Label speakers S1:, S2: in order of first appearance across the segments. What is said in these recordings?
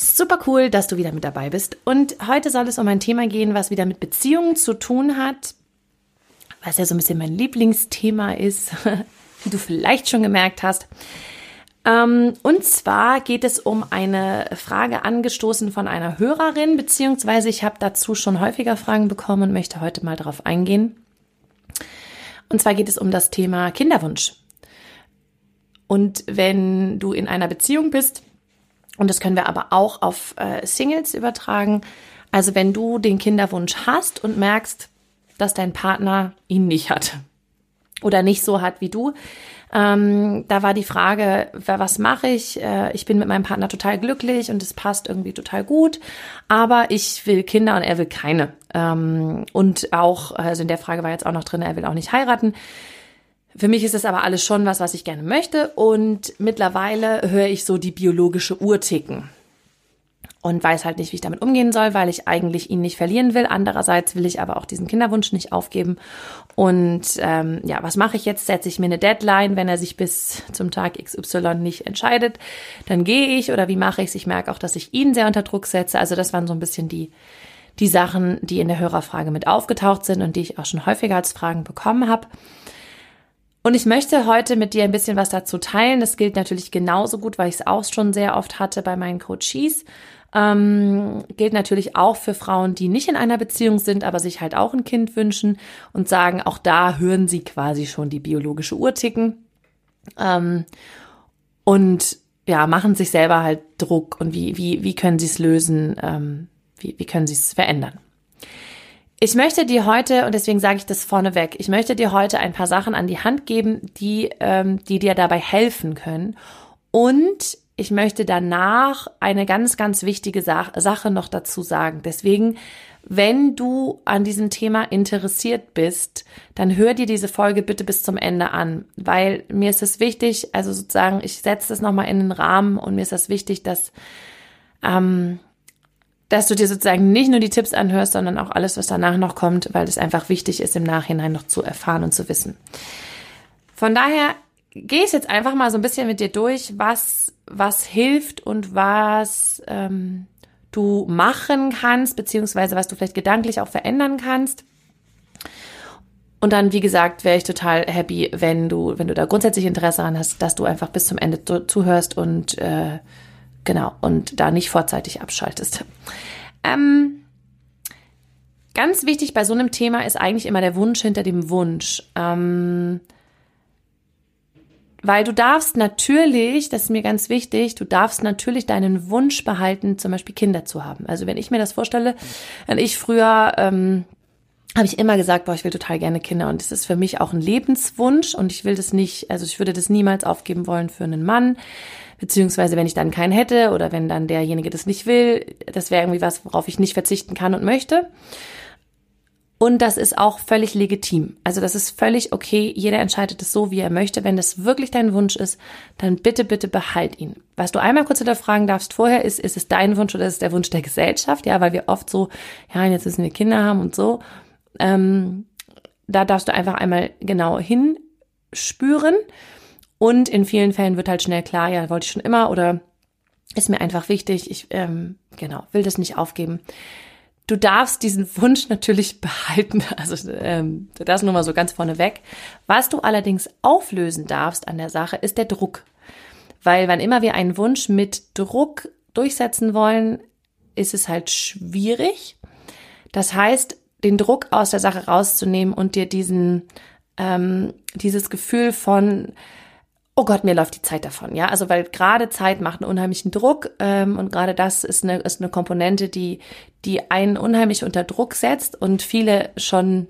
S1: Super cool, dass du wieder mit dabei bist. Und heute soll es um ein Thema gehen, was wieder mit Beziehungen zu tun hat, was ja so ein bisschen mein Lieblingsthema ist, wie du vielleicht schon gemerkt hast. Ähm, und zwar geht es um eine Frage angestoßen von einer Hörerin, beziehungsweise ich habe dazu schon häufiger Fragen bekommen und möchte heute mal darauf eingehen. Und zwar geht es um das Thema Kinderwunsch. Und wenn du in einer Beziehung bist, und das können wir aber auch auf äh, Singles übertragen. Also wenn du den Kinderwunsch hast und merkst, dass dein Partner ihn nicht hat oder nicht so hat wie du, ähm, da war die Frage, was mache ich? Äh, ich bin mit meinem Partner total glücklich und es passt irgendwie total gut, aber ich will Kinder und er will keine. Ähm, und auch, also in der Frage war jetzt auch noch drin, er will auch nicht heiraten. Für mich ist das aber alles schon was, was ich gerne möchte. Und mittlerweile höre ich so die biologische Uhr ticken. Und weiß halt nicht, wie ich damit umgehen soll, weil ich eigentlich ihn nicht verlieren will. Andererseits will ich aber auch diesen Kinderwunsch nicht aufgeben. Und ähm, ja, was mache ich jetzt? Setze ich mir eine Deadline, wenn er sich bis zum Tag XY nicht entscheidet, dann gehe ich oder wie mache ich es? Ich merke auch, dass ich ihn sehr unter Druck setze. Also das waren so ein bisschen die, die Sachen, die in der Hörerfrage mit aufgetaucht sind und die ich auch schon häufiger als Fragen bekommen habe. Und ich möchte heute mit dir ein bisschen was dazu teilen. Das gilt natürlich genauso gut, weil ich es auch schon sehr oft hatte bei meinen Coaches. Ähm, gilt natürlich auch für Frauen, die nicht in einer Beziehung sind, aber sich halt auch ein Kind wünschen und sagen, auch da hören sie quasi schon die biologische Uhr ticken. Ähm, und ja, machen sich selber halt Druck und wie, wie, wie können sie es lösen, ähm, wie, wie können sie es verändern. Ich möchte dir heute, und deswegen sage ich das vorneweg, ich möchte dir heute ein paar Sachen an die Hand geben, die, ähm, die dir dabei helfen können. Und ich möchte danach eine ganz, ganz wichtige Sa Sache noch dazu sagen. Deswegen, wenn du an diesem Thema interessiert bist, dann hör dir diese Folge bitte bis zum Ende an, weil mir ist es wichtig, also sozusagen, ich setze das nochmal in den Rahmen und mir ist das wichtig, dass ähm, dass du dir sozusagen nicht nur die Tipps anhörst, sondern auch alles, was danach noch kommt, weil es einfach wichtig ist, im Nachhinein noch zu erfahren und zu wissen. Von daher gehe ich jetzt einfach mal so ein bisschen mit dir durch, was, was hilft und was ähm, du machen kannst, beziehungsweise was du vielleicht gedanklich auch verändern kannst. Und dann, wie gesagt, wäre ich total happy, wenn du, wenn du da grundsätzlich Interesse daran hast, dass du einfach bis zum Ende zuhörst und äh, Genau, und da nicht vorzeitig abschaltest. Ähm, ganz wichtig bei so einem Thema ist eigentlich immer der Wunsch hinter dem Wunsch. Ähm, weil du darfst natürlich, das ist mir ganz wichtig, du darfst natürlich deinen Wunsch behalten, zum Beispiel Kinder zu haben. Also wenn ich mir das vorstelle, wenn ich früher ähm, habe ich immer gesagt, boah, ich will total gerne Kinder und das ist für mich auch ein Lebenswunsch und ich will das nicht, also ich würde das niemals aufgeben wollen für einen Mann beziehungsweise wenn ich dann keinen hätte oder wenn dann derjenige das nicht will, das wäre irgendwie was, worauf ich nicht verzichten kann und möchte. Und das ist auch völlig legitim. Also das ist völlig okay. Jeder entscheidet es so, wie er möchte. Wenn das wirklich dein Wunsch ist, dann bitte, bitte behalt ihn. Was du einmal kurz hinterfragen darfst vorher ist, ist es dein Wunsch oder ist es der Wunsch der Gesellschaft? Ja, weil wir oft so, ja, jetzt müssen wir Kinder haben und so. Ähm, da darfst du einfach einmal genau hinspüren und in vielen Fällen wird halt schnell klar, ja, wollte ich schon immer oder ist mir einfach wichtig, ich ähm, genau, will das nicht aufgeben. Du darfst diesen Wunsch natürlich behalten, also ähm, das nur mal so ganz vorne weg. Was du allerdings auflösen darfst an der Sache, ist der Druck. Weil wann immer wir einen Wunsch mit Druck durchsetzen wollen, ist es halt schwierig. Das heißt, den Druck aus der Sache rauszunehmen und dir diesen, ähm, dieses Gefühl von, oh Gott, mir läuft die Zeit davon. Ja, also weil gerade Zeit macht einen unheimlichen Druck ähm, und gerade das ist eine, ist eine Komponente, die, die einen unheimlich unter Druck setzt und viele schon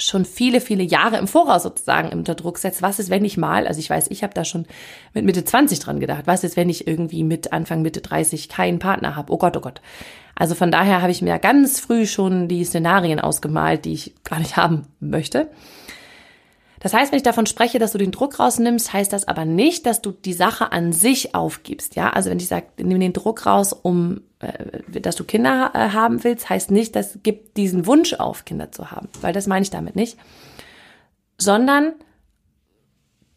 S1: schon viele, viele Jahre im Voraus sozusagen unter Druck setzt. Was ist, wenn ich mal, also ich weiß, ich habe da schon mit Mitte 20 dran gedacht, was ist, wenn ich irgendwie mit Anfang, Mitte 30 keinen Partner habe? Oh Gott, oh Gott. Also von daher habe ich mir ganz früh schon die Szenarien ausgemalt, die ich gar nicht haben möchte. Das heißt, wenn ich davon spreche, dass du den Druck rausnimmst, heißt das aber nicht, dass du die Sache an sich aufgibst. Ja, also wenn ich sage, nimm den Druck raus, um, äh, dass du Kinder äh, haben willst, heißt nicht, dass gib diesen Wunsch auf, Kinder zu haben, weil das meine ich damit nicht, sondern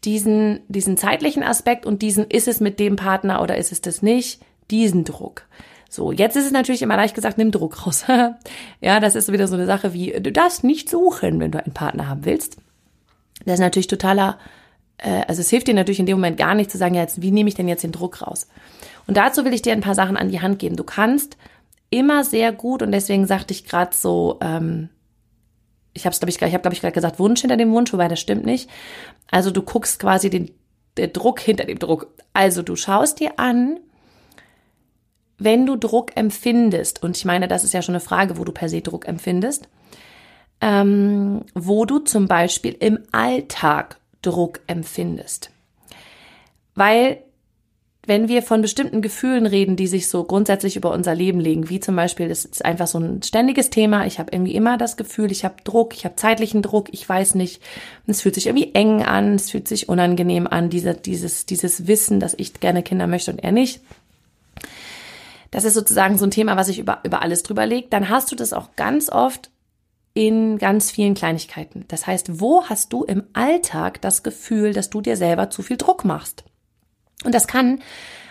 S1: diesen, diesen zeitlichen Aspekt und diesen, ist es mit dem Partner oder ist es das nicht, diesen Druck. So, jetzt ist es natürlich immer leicht gesagt, nimm Druck raus. ja, das ist wieder so eine Sache wie, du darfst nicht suchen, wenn du einen Partner haben willst. Das ist natürlich totaler, äh, also es hilft dir natürlich in dem Moment gar nicht zu sagen, ja, jetzt, wie nehme ich denn jetzt den Druck raus? Und dazu will ich dir ein paar Sachen an die Hand geben. Du kannst immer sehr gut, und deswegen sagte ich gerade so, ähm, ich habe es, glaube ich, ich habe, glaube ich, gerade gesagt, Wunsch hinter dem Wunsch, wobei das stimmt nicht. Also du guckst quasi den der Druck hinter dem Druck. Also du schaust dir an, wenn du Druck empfindest, und ich meine, das ist ja schon eine Frage, wo du per se Druck empfindest, ähm, wo du zum Beispiel im Alltag Druck empfindest. Weil wenn wir von bestimmten Gefühlen reden, die sich so grundsätzlich über unser Leben legen, wie zum Beispiel, das ist einfach so ein ständiges Thema, ich habe irgendwie immer das Gefühl, ich habe Druck, ich habe zeitlichen Druck, ich weiß nicht, es fühlt sich irgendwie eng an, es fühlt sich unangenehm an, diese, dieses, dieses Wissen, dass ich gerne Kinder möchte und er nicht. Das ist sozusagen so ein Thema, was sich über, über alles drüber legt. Dann hast du das auch ganz oft in ganz vielen Kleinigkeiten. Das heißt, wo hast du im Alltag das Gefühl, dass du dir selber zu viel Druck machst? Und das kann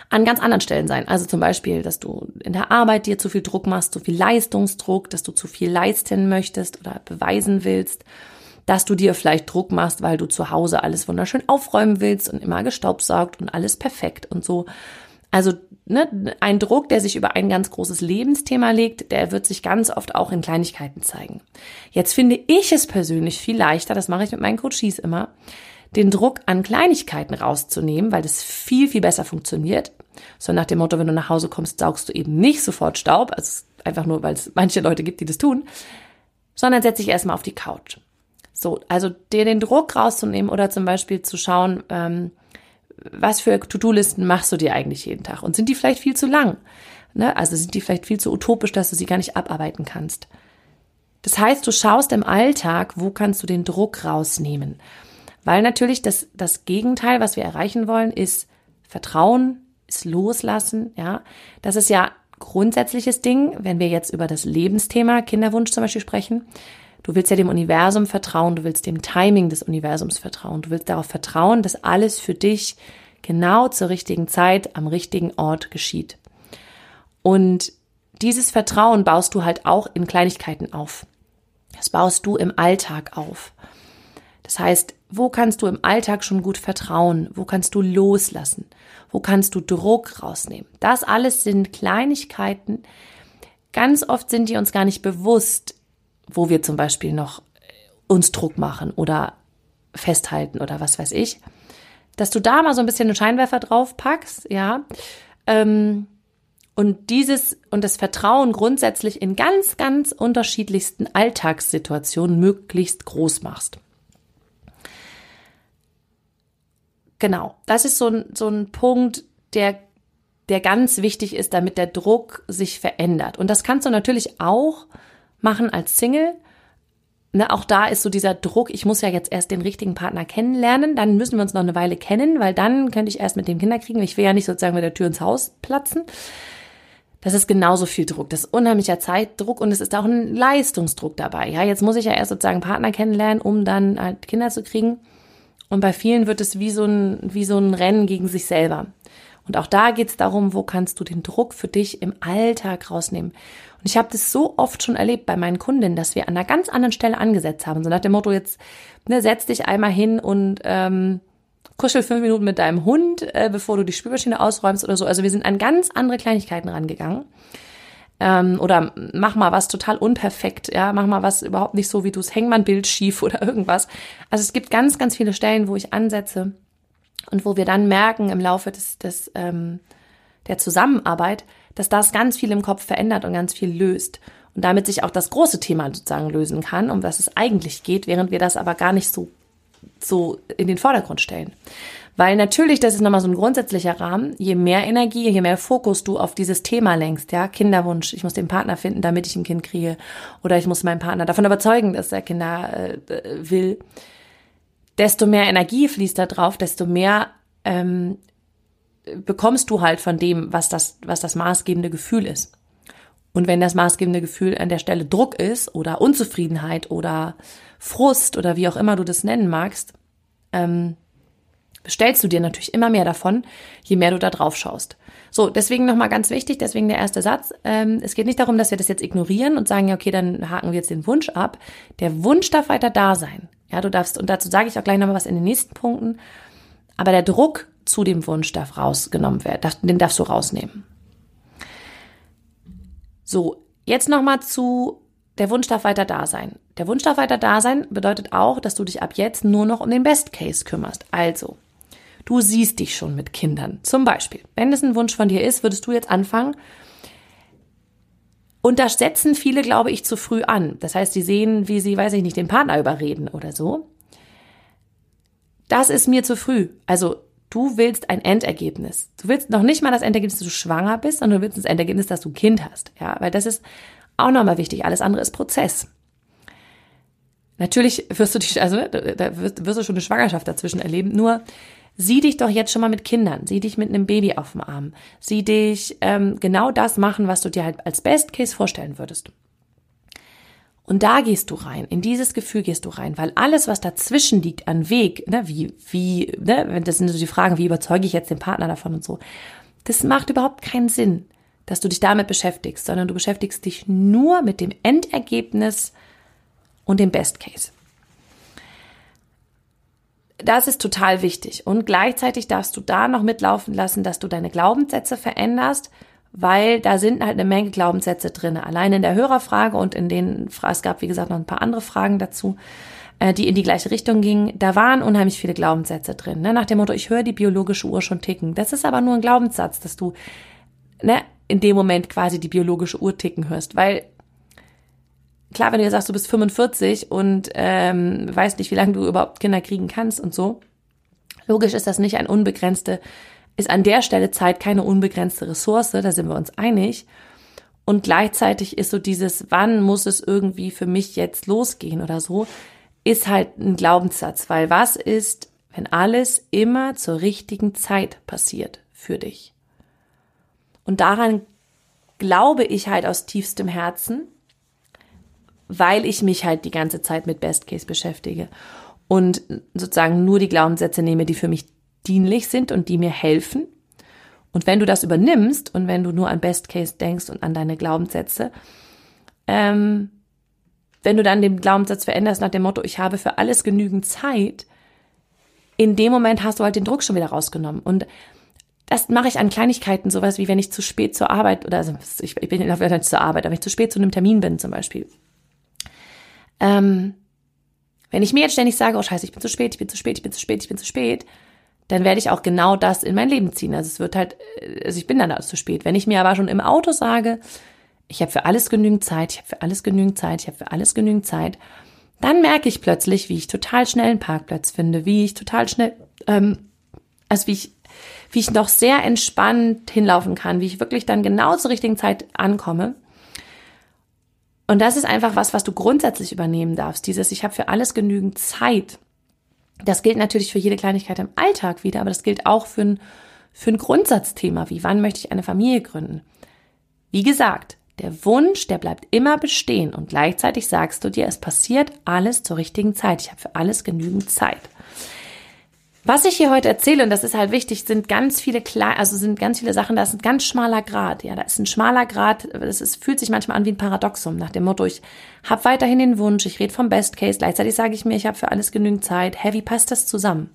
S1: an ganz anderen Stellen sein. Also zum Beispiel, dass du in der Arbeit dir zu viel Druck machst, zu viel Leistungsdruck, dass du zu viel leisten möchtest oder beweisen willst, dass du dir vielleicht Druck machst, weil du zu Hause alles wunderschön aufräumen willst und immer gestaubsaugt und alles perfekt und so. Also ne, ein Druck, der sich über ein ganz großes Lebensthema legt, der wird sich ganz oft auch in Kleinigkeiten zeigen. Jetzt finde ich es persönlich viel leichter, das mache ich mit meinen Coaches immer, den Druck an Kleinigkeiten rauszunehmen, weil das viel, viel besser funktioniert. So nach dem Motto, wenn du nach Hause kommst, saugst du eben nicht sofort Staub, also einfach nur, weil es manche Leute gibt, die das tun, sondern setz dich erstmal auf die Couch. So, also dir den Druck rauszunehmen oder zum Beispiel zu schauen, ähm, was für To-Do-Listen machst du dir eigentlich jeden Tag? Und sind die vielleicht viel zu lang? Ne? Also sind die vielleicht viel zu utopisch, dass du sie gar nicht abarbeiten kannst? Das heißt, du schaust im Alltag, wo kannst du den Druck rausnehmen? Weil natürlich das, das Gegenteil, was wir erreichen wollen, ist Vertrauen, ist Loslassen, ja. Das ist ja grundsätzliches Ding, wenn wir jetzt über das Lebensthema Kinderwunsch zum Beispiel sprechen. Du willst ja dem Universum vertrauen, du willst dem Timing des Universums vertrauen, du willst darauf vertrauen, dass alles für dich genau zur richtigen Zeit am richtigen Ort geschieht. Und dieses Vertrauen baust du halt auch in Kleinigkeiten auf. Das baust du im Alltag auf. Das heißt, wo kannst du im Alltag schon gut vertrauen? Wo kannst du loslassen? Wo kannst du Druck rausnehmen? Das alles sind Kleinigkeiten. Ganz oft sind die uns gar nicht bewusst, wo wir zum Beispiel noch äh, uns Druck machen oder festhalten oder was weiß ich, dass du da mal so ein bisschen einen Scheinwerfer drauf packst, ja, ähm, und dieses und das Vertrauen grundsätzlich in ganz, ganz unterschiedlichsten Alltagssituationen möglichst groß machst. Genau, das ist so ein, so ein Punkt, der, der ganz wichtig ist, damit der Druck sich verändert. Und das kannst du natürlich auch machen als Single. Ne, auch da ist so dieser Druck, ich muss ja jetzt erst den richtigen Partner kennenlernen, dann müssen wir uns noch eine Weile kennen, weil dann könnte ich erst mit dem Kinder kriegen. Ich will ja nicht sozusagen mit der Tür ins Haus platzen. Das ist genauso viel Druck. Das ist unheimlicher Zeitdruck und es ist auch ein Leistungsdruck dabei. Ja, jetzt muss ich ja erst sozusagen Partner kennenlernen, um dann halt Kinder zu kriegen. Und bei vielen wird es wie so ein, wie so ein Rennen gegen sich selber. Und auch da geht es darum, wo kannst du den Druck für dich im Alltag rausnehmen. Und ich habe das so oft schon erlebt bei meinen Kundinnen, dass wir an einer ganz anderen Stelle angesetzt haben. So nach dem Motto, jetzt ne, setz dich einmal hin und ähm, kuschel fünf Minuten mit deinem Hund, äh, bevor du die Spülmaschine ausräumst oder so. Also wir sind an ganz andere Kleinigkeiten rangegangen. Ähm, oder mach mal was total unperfekt, ja, mach mal was überhaupt nicht so, wie du es, häng ein Bild schief oder irgendwas. Also es gibt ganz, ganz viele Stellen, wo ich ansetze und wo wir dann merken im Laufe des, des ähm, der Zusammenarbeit, dass das ganz viel im Kopf verändert und ganz viel löst. und damit sich auch das große Thema sozusagen lösen kann, um was es eigentlich geht, während wir das aber gar nicht so, so in den Vordergrund stellen. Weil natürlich, das ist nochmal so ein grundsätzlicher Rahmen, je mehr Energie, je mehr Fokus du auf dieses Thema lenkst, ja, Kinderwunsch, ich muss den Partner finden, damit ich ein Kind kriege, oder ich muss meinen Partner davon überzeugen, dass er Kinder äh, will, desto mehr Energie fließt da drauf, desto mehr ähm, bekommst du halt von dem, was das, was das maßgebende Gefühl ist. Und wenn das maßgebende Gefühl an der Stelle Druck ist oder Unzufriedenheit oder Frust oder wie auch immer du das nennen magst, ähm, bestellst du dir natürlich immer mehr davon, je mehr du da drauf schaust. So, deswegen nochmal ganz wichtig, deswegen der erste Satz. Ähm, es geht nicht darum, dass wir das jetzt ignorieren und sagen, ja, okay, dann haken wir jetzt den Wunsch ab. Der Wunsch darf weiter da sein. Ja, du darfst, und dazu sage ich auch gleich nochmal was in den nächsten Punkten, aber der Druck zu dem Wunsch darf rausgenommen werden, den darfst du rausnehmen. So, jetzt nochmal zu, der Wunsch darf weiter da sein. Der Wunsch darf weiter da sein bedeutet auch, dass du dich ab jetzt nur noch um den Best Case kümmerst. Also, du siehst dich schon mit Kindern. Zum Beispiel, wenn es ein Wunsch von dir ist, würdest du jetzt anfangen, und da setzen viele, glaube ich, zu früh an. Das heißt, sie sehen, wie sie, weiß ich nicht, den Partner überreden oder so. Das ist mir zu früh. Also Du willst ein Endergebnis. Du willst noch nicht mal das Endergebnis, dass du schwanger bist, sondern du willst das Endergebnis, dass du ein Kind hast. Ja, weil das ist auch nochmal wichtig. Alles andere ist Prozess. Natürlich wirst du dich, also da wirst, wirst du schon eine Schwangerschaft dazwischen erleben. Nur sieh dich doch jetzt schon mal mit Kindern, sieh dich mit einem Baby auf dem Arm, sieh dich ähm, genau das machen, was du dir halt als Best Case vorstellen würdest. Und da gehst du rein, in dieses Gefühl gehst du rein, weil alles, was dazwischen liegt an Weg, ne, wie, wie, ne, das sind so die Fragen, wie überzeuge ich jetzt den Partner davon und so, das macht überhaupt keinen Sinn, dass du dich damit beschäftigst, sondern du beschäftigst dich nur mit dem Endergebnis und dem Best Case. Das ist total wichtig. Und gleichzeitig darfst du da noch mitlaufen lassen, dass du deine Glaubenssätze veränderst, weil da sind halt eine Menge Glaubenssätze drin. Allein in der Hörerfrage und in den, es gab wie gesagt noch ein paar andere Fragen dazu, äh, die in die gleiche Richtung gingen. Da waren unheimlich viele Glaubenssätze drin. Ne? Nach dem Motto, ich höre die biologische Uhr schon ticken. Das ist aber nur ein Glaubenssatz, dass du ne, in dem Moment quasi die biologische Uhr ticken hörst. Weil klar, wenn du dir sagst, du bist 45 und ähm, weißt nicht, wie lange du überhaupt Kinder kriegen kannst und so, logisch ist das nicht ein unbegrenzte ist an der Stelle Zeit keine unbegrenzte Ressource, da sind wir uns einig. Und gleichzeitig ist so dieses, wann muss es irgendwie für mich jetzt losgehen oder so, ist halt ein Glaubenssatz, weil was ist, wenn alles immer zur richtigen Zeit passiert für dich? Und daran glaube ich halt aus tiefstem Herzen, weil ich mich halt die ganze Zeit mit Best Case beschäftige und sozusagen nur die Glaubenssätze nehme, die für mich dienlich sind und die mir helfen. Und wenn du das übernimmst und wenn du nur an Best Case denkst und an deine Glaubenssätze, ähm, wenn du dann den Glaubenssatz veränderst nach dem Motto, ich habe für alles genügend Zeit, in dem Moment hast du halt den Druck schon wieder rausgenommen. Und das mache ich an Kleinigkeiten, sowas wie wenn ich zu spät zur Arbeit oder also ich, ich bin nicht zur Arbeit, aber wenn ich zu spät zu einem Termin bin zum Beispiel. Ähm, wenn ich mir jetzt ständig sage, oh scheiße, ich bin zu spät, ich bin zu spät, ich bin zu spät, ich bin zu spät, dann werde ich auch genau das in mein Leben ziehen. Also es wird halt, also ich bin dann alles zu spät. Wenn ich mir aber schon im Auto sage, ich habe für alles genügend Zeit, ich habe für alles genügend Zeit, ich habe für alles genügend Zeit, dann merke ich plötzlich, wie ich total schnell einen Parkplatz finde, wie ich total schnell, ähm, also wie ich, wie ich noch sehr entspannt hinlaufen kann, wie ich wirklich dann genau zur richtigen Zeit ankomme. Und das ist einfach was, was du grundsätzlich übernehmen darfst. Dieses, ich habe für alles genügend Zeit. Das gilt natürlich für jede Kleinigkeit im Alltag wieder, aber das gilt auch für ein, für ein Grundsatzthema, wie wann möchte ich eine Familie gründen. Wie gesagt, der Wunsch, der bleibt immer bestehen und gleichzeitig sagst du dir, es passiert alles zur richtigen Zeit. Ich habe für alles genügend Zeit. Was ich hier heute erzähle, und das ist halt wichtig, sind ganz viele kleine, also sind ganz viele Sachen, da ist ein ganz schmaler Grad. Ja, da ist ein schmaler Grad, das ist, fühlt sich manchmal an wie ein Paradoxum, nach dem Motto, ich habe weiterhin den Wunsch, ich rede vom Best Case, gleichzeitig sage ich mir, ich habe für alles genügend Zeit. Hä, wie passt das zusammen?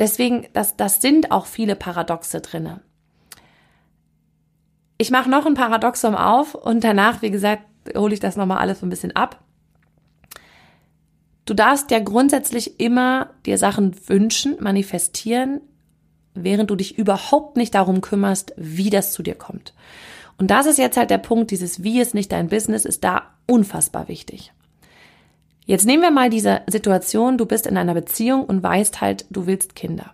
S1: Deswegen, das, das sind auch viele Paradoxe drinne. Ich mache noch ein Paradoxum auf und danach, wie gesagt, hole ich das nochmal alles so ein bisschen ab. Du darfst ja grundsätzlich immer dir Sachen wünschen, manifestieren, während du dich überhaupt nicht darum kümmerst, wie das zu dir kommt. Und das ist jetzt halt der Punkt, dieses Wie ist nicht dein Business, ist da unfassbar wichtig. Jetzt nehmen wir mal diese Situation, du bist in einer Beziehung und weißt halt, du willst Kinder.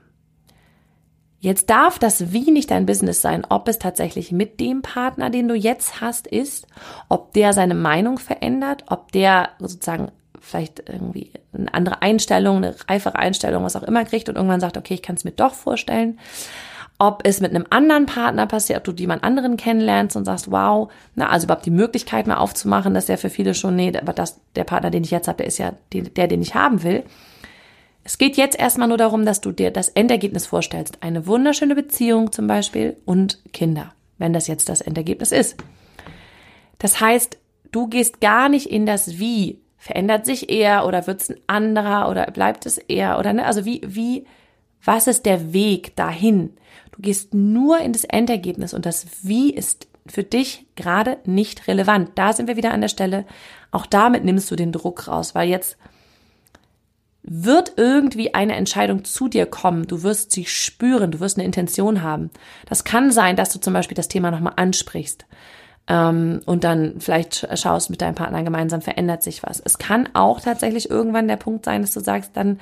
S1: Jetzt darf das Wie nicht dein Business sein, ob es tatsächlich mit dem Partner, den du jetzt hast, ist, ob der seine Meinung verändert, ob der sozusagen vielleicht irgendwie eine andere Einstellung, eine reifere Einstellung, was auch immer kriegt und irgendwann sagt, okay, ich kann es mir doch vorstellen. Ob es mit einem anderen Partner passiert, ob du jemand anderen kennenlernst und sagst, wow, na, also überhaupt die Möglichkeit mal aufzumachen, dass ja für viele schon, nee, aber das, der Partner, den ich jetzt habe, der ist ja der, den ich haben will. Es geht jetzt erstmal nur darum, dass du dir das Endergebnis vorstellst. Eine wunderschöne Beziehung zum Beispiel und Kinder, wenn das jetzt das Endergebnis ist. Das heißt, du gehst gar nicht in das Wie. Verändert sich er oder wird es ein anderer oder bleibt es er oder ne? Also wie, wie, was ist der Weg dahin? Du gehst nur in das Endergebnis und das Wie ist für dich gerade nicht relevant. Da sind wir wieder an der Stelle. Auch damit nimmst du den Druck raus, weil jetzt wird irgendwie eine Entscheidung zu dir kommen. Du wirst sie spüren, du wirst eine Intention haben. Das kann sein, dass du zum Beispiel das Thema nochmal ansprichst ähm, und dann vielleicht schaust mit deinem Partner gemeinsam, verändert sich was. Es kann auch tatsächlich irgendwann der Punkt sein, dass du sagst, dann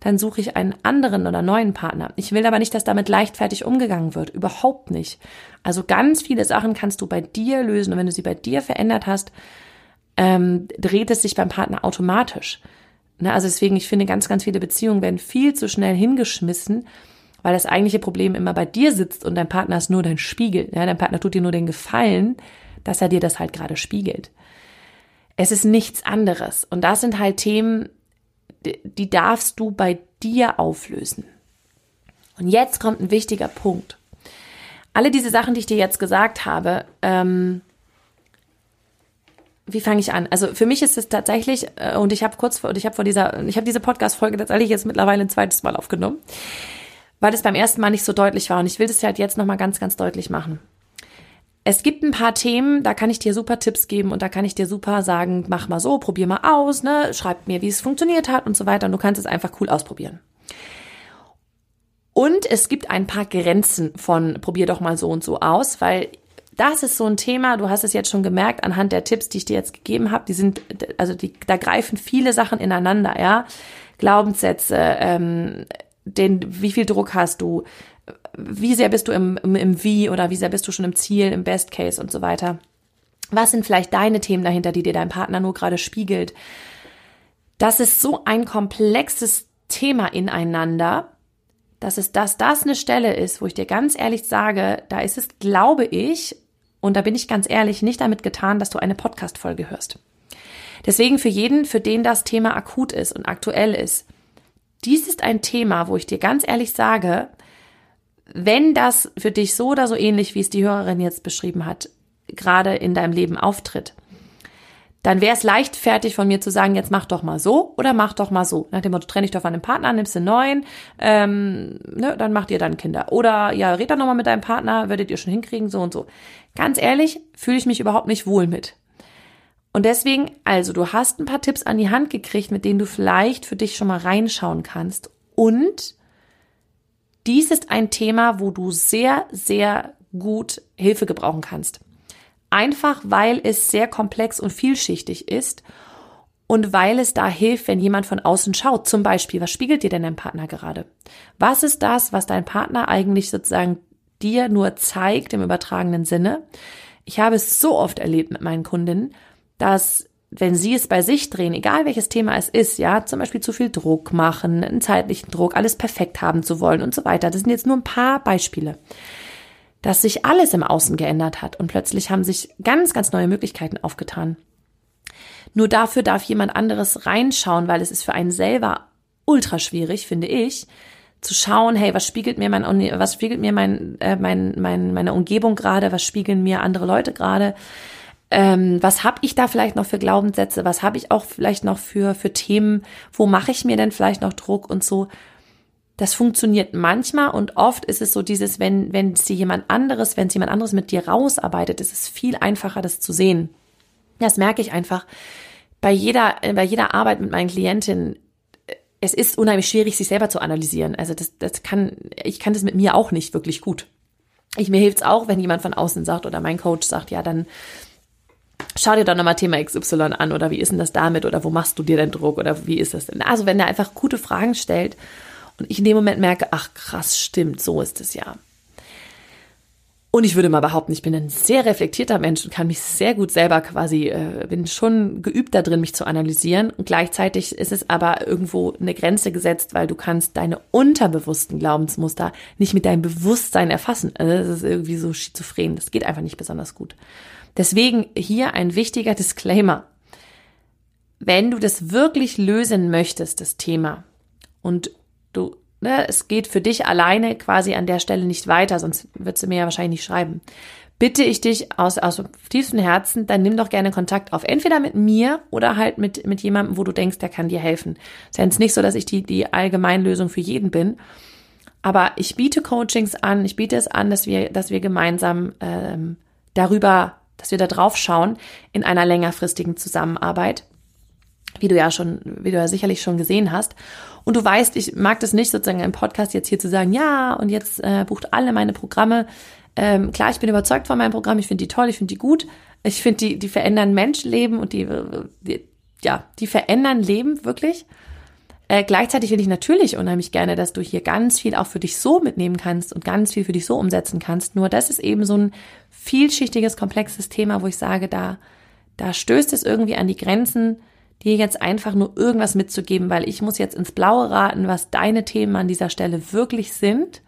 S1: dann suche ich einen anderen oder neuen Partner. Ich will aber nicht, dass damit leichtfertig umgegangen wird. Überhaupt nicht. Also ganz viele Sachen kannst du bei dir lösen und wenn du sie bei dir verändert hast, ähm, dreht es sich beim Partner automatisch. Ne, also deswegen, ich finde, ganz, ganz viele Beziehungen werden viel zu schnell hingeschmissen, weil das eigentliche Problem immer bei dir sitzt und dein Partner ist nur dein Spiegel. Ja, dein Partner tut dir nur den Gefallen, dass er dir das halt gerade spiegelt. Es ist nichts anderes. Und das sind halt Themen, die darfst du bei dir auflösen. Und jetzt kommt ein wichtiger Punkt. Alle diese Sachen, die ich dir jetzt gesagt habe, ähm, wie fange ich an? Also für mich ist es tatsächlich, äh, und ich habe kurz vor, ich habe vor dieser, ich habe diese Podcast-Folge tatsächlich jetzt mittlerweile ein zweites Mal aufgenommen, weil es beim ersten Mal nicht so deutlich war. Und ich will das halt jetzt nochmal ganz, ganz deutlich machen. Es gibt ein paar Themen, da kann ich dir super Tipps geben und da kann ich dir super sagen, mach mal so, probier mal aus, ne, schreib mir, wie es funktioniert hat und so weiter. Und du kannst es einfach cool ausprobieren. Und es gibt ein paar Grenzen von probier doch mal so und so aus, weil das ist so ein Thema, du hast es jetzt schon gemerkt anhand der Tipps, die ich dir jetzt gegeben habe, die sind, also die, da greifen viele Sachen ineinander, ja. Glaubenssätze, ähm, den, wie viel Druck hast du, wie sehr bist du im, im, im Wie oder wie sehr bist du schon im Ziel, im Best Case und so weiter. Was sind vielleicht deine Themen dahinter, die dir dein Partner nur gerade spiegelt? Das ist so ein komplexes Thema ineinander, dass es, dass das eine Stelle ist, wo ich dir ganz ehrlich sage, da ist es, glaube ich, und da bin ich ganz ehrlich, nicht damit getan, dass du eine Podcast-Folge hörst. Deswegen für jeden, für den das Thema akut ist und aktuell ist, dies ist ein Thema, wo ich dir ganz ehrlich sage, wenn das für dich so oder so ähnlich, wie es die Hörerin jetzt beschrieben hat, gerade in deinem Leben auftritt, dann wäre es leichtfertig von mir zu sagen, jetzt mach doch mal so oder mach doch mal so. Nach dem Motto, trenne dich doch von einem Partner, nimmst einen neuen, ähm, ne, dann macht ihr dann Kinder. Oder ja, red dann nochmal mit deinem Partner, werdet ihr schon hinkriegen, so und so. Ganz ehrlich, fühle ich mich überhaupt nicht wohl mit. Und deswegen, also du hast ein paar Tipps an die Hand gekriegt, mit denen du vielleicht für dich schon mal reinschauen kannst. Und dies ist ein Thema, wo du sehr, sehr gut Hilfe gebrauchen kannst. Einfach weil es sehr komplex und vielschichtig ist und weil es da hilft, wenn jemand von außen schaut. Zum Beispiel, was spiegelt dir denn dein Partner gerade? Was ist das, was dein Partner eigentlich sozusagen dir nur zeigt im übertragenen Sinne? Ich habe es so oft erlebt mit meinen Kundinnen, dass wenn sie es bei sich drehen, egal welches Thema es ist, ja, zum Beispiel zu viel Druck machen, einen zeitlichen Druck, alles perfekt haben zu wollen und so weiter. Das sind jetzt nur ein paar Beispiele dass sich alles im Außen geändert hat und plötzlich haben sich ganz, ganz neue Möglichkeiten aufgetan. Nur dafür darf jemand anderes reinschauen, weil es ist für einen selber ultra schwierig, finde ich, zu schauen, hey, was spiegelt mir mein, was spiegelt mir mein, äh, mein, mein, meine Umgebung gerade, was spiegeln mir andere Leute gerade, ähm, was habe ich da vielleicht noch für Glaubenssätze, was habe ich auch vielleicht noch für, für Themen, wo mache ich mir denn vielleicht noch Druck und so. Das funktioniert manchmal und oft ist es so dieses, wenn, wenn dir jemand anderes, wenn es jemand anderes mit dir rausarbeitet, ist es viel einfacher, das zu sehen. Das merke ich einfach bei jeder, bei jeder Arbeit mit meinen Klientinnen. Es ist unheimlich schwierig, sich selber zu analysieren. Also das, das kann, ich kann das mit mir auch nicht wirklich gut. Ich, mir hilft's auch, wenn jemand von außen sagt oder mein Coach sagt, ja, dann schau dir doch nochmal Thema XY an oder wie ist denn das damit oder wo machst du dir denn Druck oder wie ist das denn? Also wenn er einfach gute Fragen stellt und ich in dem Moment merke, ach krass, stimmt, so ist es ja. Und ich würde mal behaupten, ich bin ein sehr reflektierter Mensch und kann mich sehr gut selber quasi, äh, bin schon geübt da drin, mich zu analysieren. Und gleichzeitig ist es aber irgendwo eine Grenze gesetzt, weil du kannst deine unterbewussten Glaubensmuster nicht mit deinem Bewusstsein erfassen. Also das ist irgendwie so schizophren. Das geht einfach nicht besonders gut. Deswegen hier ein wichtiger Disclaimer. Wenn du das wirklich lösen möchtest, das Thema, und du ne, es geht für dich alleine quasi an der Stelle nicht weiter, sonst würdest du mir ja wahrscheinlich nicht schreiben. Bitte ich dich aus, aus tiefstem Herzen, dann nimm doch gerne Kontakt auf. Entweder mit mir oder halt mit, mit jemandem, wo du denkst, der kann dir helfen. Es ist jetzt nicht so, dass ich die, die Allgemeinlösung für jeden bin. Aber ich biete Coachings an, ich biete es an, dass wir, dass wir gemeinsam ähm, darüber, dass wir da drauf schauen in einer längerfristigen Zusammenarbeit wie du ja schon, wie du ja sicherlich schon gesehen hast. Und du weißt, ich mag das nicht sozusagen im Podcast jetzt hier zu sagen, ja, und jetzt äh, bucht alle meine Programme. Ähm, klar, ich bin überzeugt von meinem Programm, ich finde die toll, ich finde die gut. Ich finde, die, die verändern Menschenleben und die, die, ja, die verändern Leben wirklich. Äh, gleichzeitig will ich natürlich unheimlich gerne, dass du hier ganz viel auch für dich so mitnehmen kannst und ganz viel für dich so umsetzen kannst. Nur das ist eben so ein vielschichtiges, komplexes Thema, wo ich sage, da, da stößt es irgendwie an die Grenzen, dir jetzt einfach nur irgendwas mitzugeben, weil ich muss jetzt ins Blaue raten, was deine Themen an dieser Stelle wirklich sind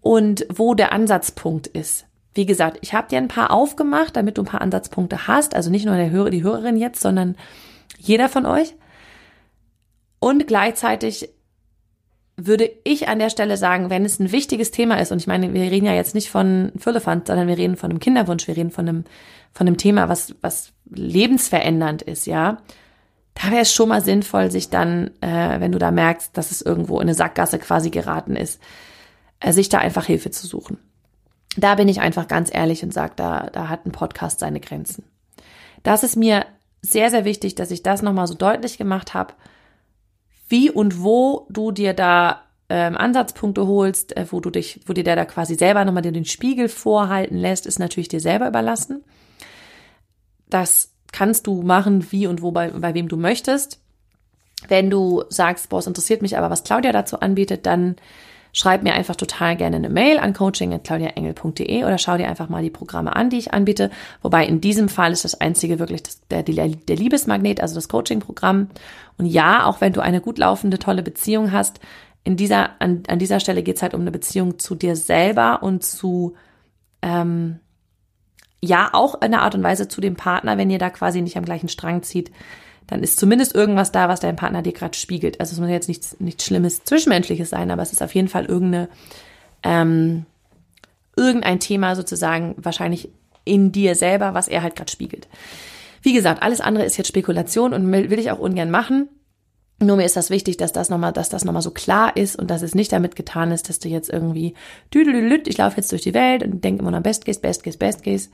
S1: und wo der Ansatzpunkt ist. Wie gesagt, ich habe dir ein paar aufgemacht, damit du ein paar Ansatzpunkte hast, also nicht nur der Hörer, die Hörerin jetzt, sondern jeder von euch. Und gleichzeitig würde ich an der Stelle sagen, wenn es ein wichtiges Thema ist, und ich meine, wir reden ja jetzt nicht von Füllefant, sondern wir reden von einem Kinderwunsch, wir reden von einem, von einem Thema, was, was lebensverändernd ist, ja, da wäre es schon mal sinnvoll, sich dann, äh, wenn du da merkst, dass es irgendwo in eine Sackgasse quasi geraten ist, äh, sich da einfach Hilfe zu suchen. Da bin ich einfach ganz ehrlich und sage, da, da hat ein Podcast seine Grenzen. Das ist mir sehr, sehr wichtig, dass ich das nochmal so deutlich gemacht habe, wie und wo du dir da ähm, Ansatzpunkte holst, äh, wo du dich, wo dir der da quasi selber nochmal den Spiegel vorhalten lässt, ist natürlich dir selber überlassen. Das kannst du machen, wie und wo bei, bei wem du möchtest. Wenn du sagst, boah, es interessiert mich aber, was Claudia dazu anbietet, dann schreib mir einfach total gerne eine Mail an coaching.claudiaengel.de oder schau dir einfach mal die Programme an, die ich anbiete. Wobei in diesem Fall ist das einzige wirklich das, der, der Liebesmagnet, also das Coaching-Programm. Und ja, auch wenn du eine gut laufende, tolle Beziehung hast, in dieser, an, an dieser Stelle geht es halt um eine Beziehung zu dir selber und zu, ähm, ja auch in einer Art und Weise zu dem Partner, wenn ihr da quasi nicht am gleichen Strang zieht, dann ist zumindest irgendwas da, was dein Partner dir gerade spiegelt. Also es muss jetzt nichts, nichts Schlimmes, Zwischenmenschliches sein, aber es ist auf jeden Fall irgendeine, ähm, irgendein Thema sozusagen wahrscheinlich in dir selber, was er halt gerade spiegelt. Wie gesagt, alles andere ist jetzt Spekulation und will ich auch ungern machen. Nur mir ist das wichtig, dass das nochmal, dass das nochmal so klar ist und dass es nicht damit getan ist, dass du jetzt irgendwie ich laufe jetzt durch die Welt und denke immer noch Best Case, Best Case, Best Case.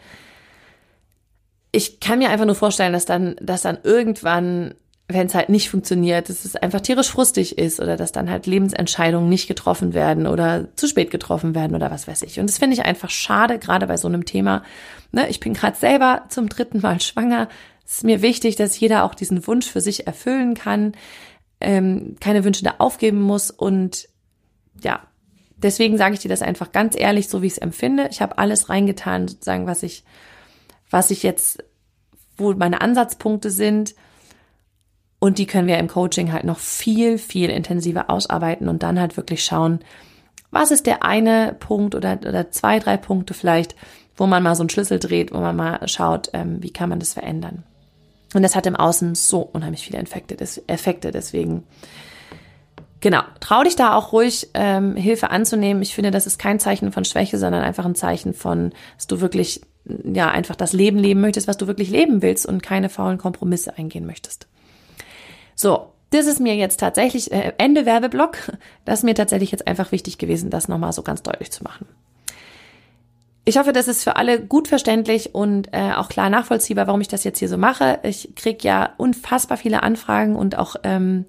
S1: Ich kann mir einfach nur vorstellen, dass dann, dass dann irgendwann, wenn es halt nicht funktioniert, dass es einfach tierisch frustig ist oder dass dann halt Lebensentscheidungen nicht getroffen werden oder zu spät getroffen werden oder was weiß ich. Und das finde ich einfach schade, gerade bei so einem Thema. Ne, ich bin gerade selber zum dritten Mal schwanger. Es ist mir wichtig, dass jeder auch diesen Wunsch für sich erfüllen kann ähm, keine Wünsche da aufgeben muss und ja, deswegen sage ich dir das einfach ganz ehrlich, so wie ich es empfinde. Ich habe alles reingetan, sozusagen, was ich, was ich jetzt, wo meine Ansatzpunkte sind. Und die können wir im Coaching halt noch viel, viel intensiver ausarbeiten und dann halt wirklich schauen, was ist der eine Punkt oder, oder zwei, drei Punkte vielleicht, wo man mal so einen Schlüssel dreht, wo man mal schaut, ähm, wie kann man das verändern. Und das hat im Außen so unheimlich viele Effekte, deswegen. Genau, trau dich da auch ruhig, ähm, Hilfe anzunehmen. Ich finde, das ist kein Zeichen von Schwäche, sondern einfach ein Zeichen von, dass du wirklich, ja, einfach das Leben leben möchtest, was du wirklich leben willst und keine faulen Kompromisse eingehen möchtest. So, das ist mir jetzt tatsächlich, äh, Ende Werbeblock, das ist mir tatsächlich jetzt einfach wichtig gewesen, das nochmal so ganz deutlich zu machen. Ich hoffe, das ist für alle gut verständlich und äh, auch klar nachvollziehbar, warum ich das jetzt hier so mache. Ich krieg ja unfassbar viele Anfragen und auch ähm,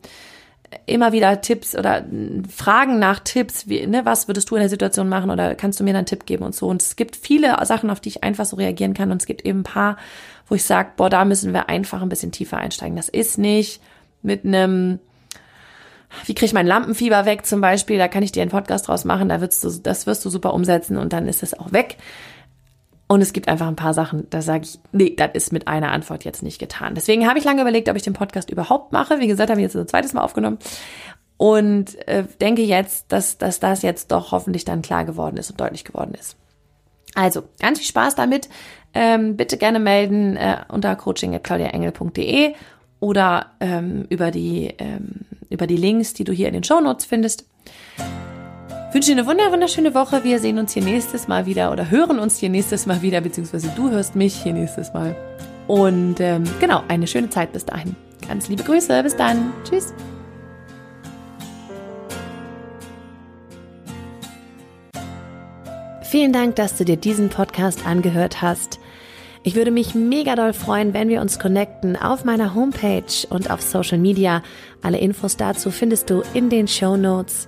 S1: immer wieder Tipps oder Fragen nach Tipps, wie, ne, was würdest du in der Situation machen oder kannst du mir dann einen Tipp geben und so. Und es gibt viele Sachen, auf die ich einfach so reagieren kann und es gibt eben ein paar, wo ich sage, boah, da müssen wir einfach ein bisschen tiefer einsteigen. Das ist nicht mit einem wie kriege ich mein Lampenfieber weg zum Beispiel, da kann ich dir einen Podcast draus machen, da wirst du, das wirst du super umsetzen und dann ist es auch weg. Und es gibt einfach ein paar Sachen, da sage ich, nee, das ist mit einer Antwort jetzt nicht getan. Deswegen habe ich lange überlegt, ob ich den Podcast überhaupt mache. Wie gesagt, habe ich jetzt ein zweites Mal aufgenommen. Und äh, denke jetzt, dass, dass das jetzt doch hoffentlich dann klar geworden ist und deutlich geworden ist. Also, ganz viel Spaß damit. Ähm, bitte gerne melden äh, unter coaching.claudiaengel.de oder ähm, über, die, ähm, über die Links, die du hier in den Show Notes findest. Wünsche dir eine wunder wunderschöne Woche. Wir sehen uns hier nächstes Mal wieder oder hören uns hier nächstes Mal wieder, beziehungsweise du hörst mich hier nächstes Mal. Und ähm, genau, eine schöne Zeit bis dahin. Ganz liebe Grüße. Bis dann. Tschüss. Vielen Dank, dass du dir diesen Podcast angehört hast. Ich würde mich mega doll freuen, wenn wir uns connecten auf meiner Homepage und auf Social Media. Alle Infos dazu findest du in den Show Notes.